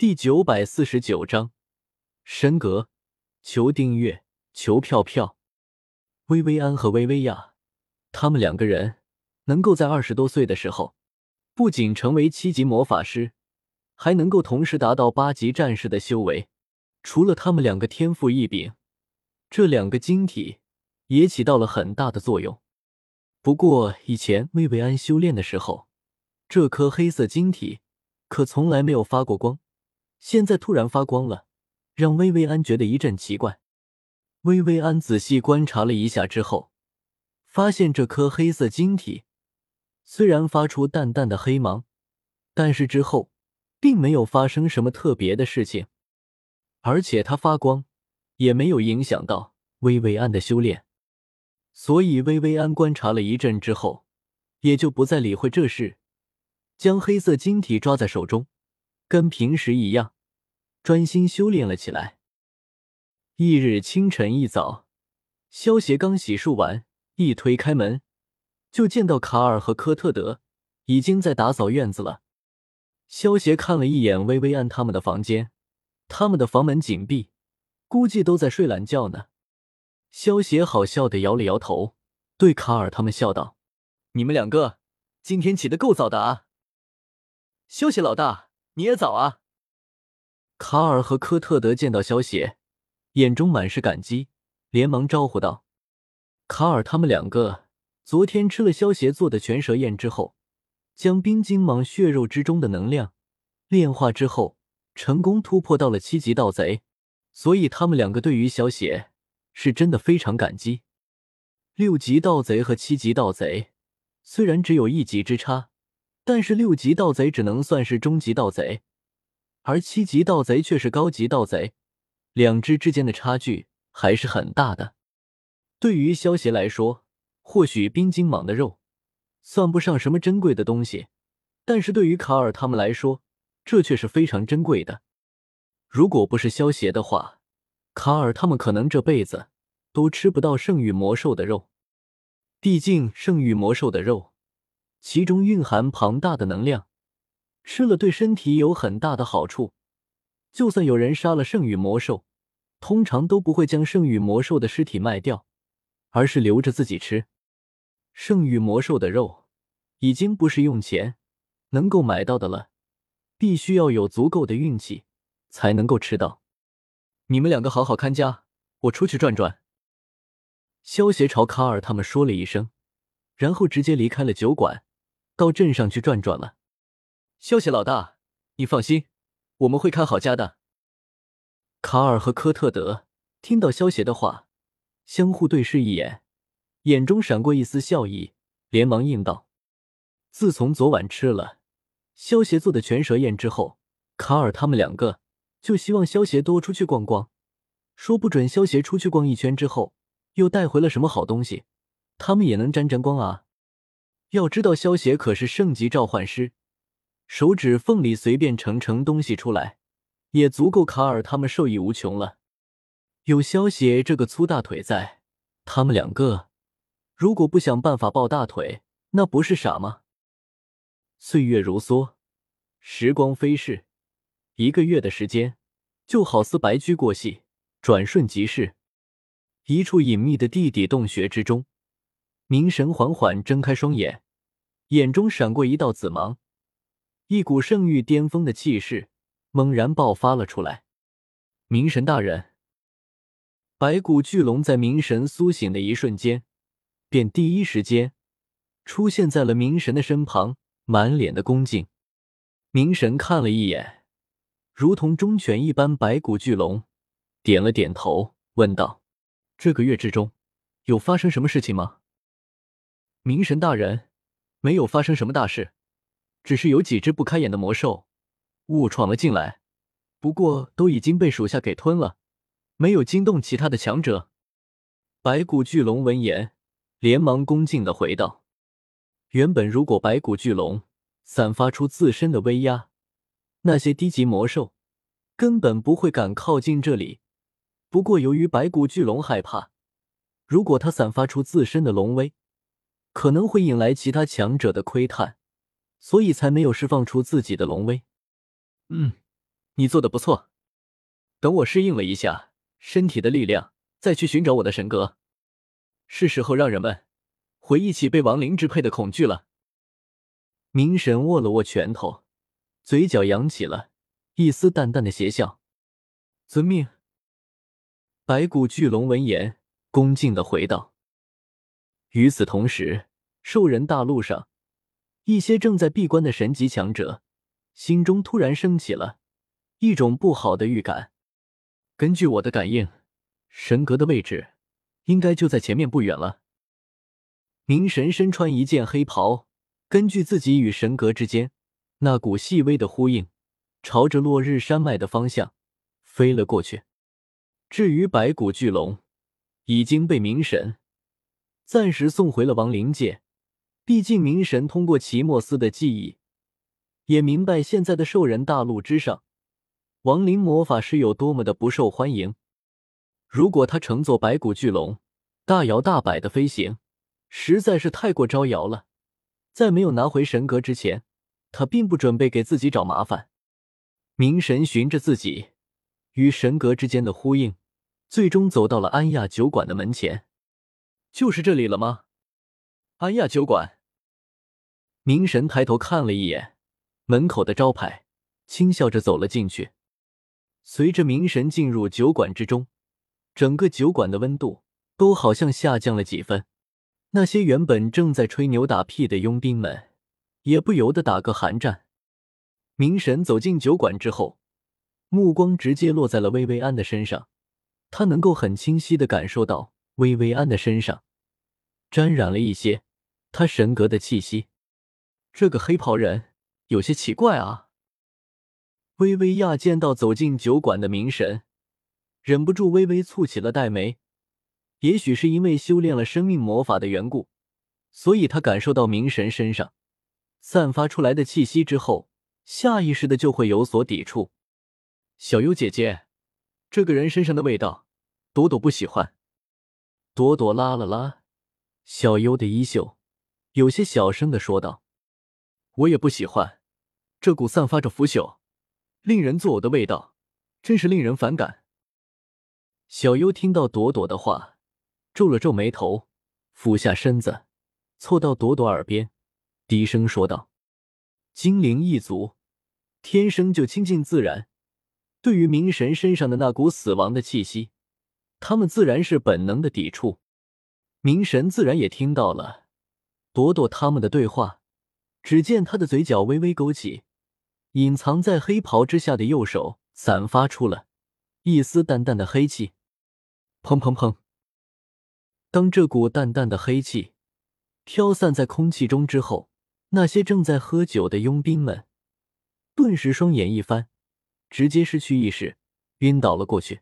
第九百四十九章，神格，求订阅，求票票。薇薇安和薇薇娅，他们两个人能够在二十多岁的时候，不仅成为七级魔法师，还能够同时达到八级战士的修为。除了他们两个天赋异禀，这两个晶体也起到了很大的作用。不过以前薇薇安修炼的时候，这颗黑色晶体可从来没有发过光。现在突然发光了，让薇薇安觉得一阵奇怪。薇薇安仔细观察了一下之后，发现这颗黑色晶体虽然发出淡淡的黑芒，但是之后并没有发生什么特别的事情，而且它发光也没有影响到薇薇安的修炼。所以薇薇安观察了一阵之后，也就不再理会这事，将黑色晶体抓在手中。跟平时一样，专心修炼了起来。翌日清晨一早，萧协刚洗漱完，一推开门，就见到卡尔和科特德已经在打扫院子了。萧协看了一眼薇薇安他们的房间，他们的房门紧闭，估计都在睡懒觉呢。萧协好笑的摇了摇头，对卡尔他们笑道：“你们两个今天起得够早的啊。”萧协老大。你也早啊！卡尔和科特德见到萧协，眼中满是感激，连忙招呼道：“卡尔，他们两个昨天吃了萧协做的全蛇宴之后，将冰晶蟒血肉之中的能量炼化之后，成功突破到了七级盗贼，所以他们两个对于萧协是真的非常感激。六级盗贼和七级盗贼虽然只有一级之差。”但是六级盗贼只能算是中级盗贼，而七级盗贼却是高级盗贼，两只之间的差距还是很大的。对于萧协来说，或许冰晶蟒的肉算不上什么珍贵的东西，但是对于卡尔他们来说，这却是非常珍贵的。如果不是萧协的话，卡尔他们可能这辈子都吃不到圣域魔兽的肉。毕竟圣域魔兽的肉。其中蕴含庞大的能量，吃了对身体有很大的好处。就算有人杀了圣域魔兽，通常都不会将圣域魔兽的尸体卖掉，而是留着自己吃。圣域魔兽的肉已经不是用钱能够买到的了，必须要有足够的运气才能够吃到。你们两个好好看家，我出去转转。萧协朝卡尔他们说了一声，然后直接离开了酒馆。到镇上去转转了，萧协老大，你放心，我们会看好家的。卡尔和科特德听到萧协的话，相互对视一眼，眼中闪过一丝笑意，连忙应道：“自从昨晚吃了萧协做的全蛇宴之后，卡尔他们两个就希望萧协多出去逛逛，说不准萧协出去逛一圈之后，又带回了什么好东西，他们也能沾沾光啊。”要知道，萧协可是圣级召唤师，手指缝里随便盛盛东西出来，也足够卡尔他们受益无穷了。有萧协这个粗大腿在，他们两个如果不想办法抱大腿，那不是傻吗？岁月如梭，时光飞逝，一个月的时间就好似白驹过隙，转瞬即逝。一处隐秘的地底洞穴之中。明神缓缓睁开双眼，眼中闪过一道紫芒，一股圣域巅峰的气势猛然爆发了出来。明神大人，白骨巨龙在明神苏醒的一瞬间，便第一时间出现在了明神的身旁，满脸的恭敬。明神看了一眼，如同忠犬一般白骨巨龙，点了点头，问道：“这个月之中，有发生什么事情吗？”明神大人，没有发生什么大事，只是有几只不开眼的魔兽误闯了进来，不过都已经被属下给吞了，没有惊动其他的强者。白骨巨龙闻言，连忙恭敬的回道：“原本如果白骨巨龙散发出自身的威压，那些低级魔兽根本不会敢靠近这里。不过由于白骨巨龙害怕，如果他散发出自身的龙威。”可能会引来其他强者的窥探，所以才没有释放出自己的龙威。嗯，你做的不错。等我适应了一下身体的力量，再去寻找我的神格。是时候让人们回忆起被亡灵支配的恐惧了。明神握了握拳头，嘴角扬起了一丝淡淡的邪笑。遵命。白骨巨龙闻言，恭敬的回道。与此同时，兽人大陆上，一些正在闭关的神级强者，心中突然升起了一种不好的预感。根据我的感应，神格的位置应该就在前面不远了。明神身穿一件黑袍，根据自己与神格之间那股细微的呼应，朝着落日山脉的方向飞了过去。至于白骨巨龙，已经被明神。暂时送回了亡灵界，毕竟冥神通过奇莫斯的记忆，也明白现在的兽人大陆之上，亡灵魔法是有多么的不受欢迎。如果他乘坐白骨巨龙大摇大摆的飞行，实在是太过招摇了。在没有拿回神格之前，他并不准备给自己找麻烦。冥神循着自己与神格之间的呼应，最终走到了安亚酒馆的门前。就是这里了吗？安亚酒馆。明神抬头看了一眼门口的招牌，轻笑着走了进去。随着明神进入酒馆之中，整个酒馆的温度都好像下降了几分。那些原本正在吹牛打屁的佣兵们，也不由得打个寒战。明神走进酒馆之后，目光直接落在了薇薇安的身上，他能够很清晰的感受到。薇薇安的身上沾染了一些他神格的气息，这个黑袍人有些奇怪啊。薇薇亚见到走进酒馆的明神，忍不住微微蹙起了黛眉。也许是因为修炼了生命魔法的缘故，所以他感受到明神身上散发出来的气息之后，下意识的就会有所抵触。小优姐姐，这个人身上的味道，朵朵不喜欢。朵朵拉了拉小优的衣袖，有些小声的说道：“我也不喜欢这股散发着腐朽、令人作呕的味道，真是令人反感。”小优听到朵朵的话，皱了皱眉头，俯下身子，凑到朵朵耳边，低声说道：“精灵一族天生就亲近自然，对于冥神身上的那股死亡的气息。”他们自然是本能的抵触，明神自然也听到了朵朵他们的对话。只见他的嘴角微微勾起，隐藏在黑袍之下的右手散发出了一丝淡淡的黑气。砰砰砰！当这股淡淡的黑气飘散在空气中之后，那些正在喝酒的佣兵们顿时双眼一翻，直接失去意识，晕倒了过去。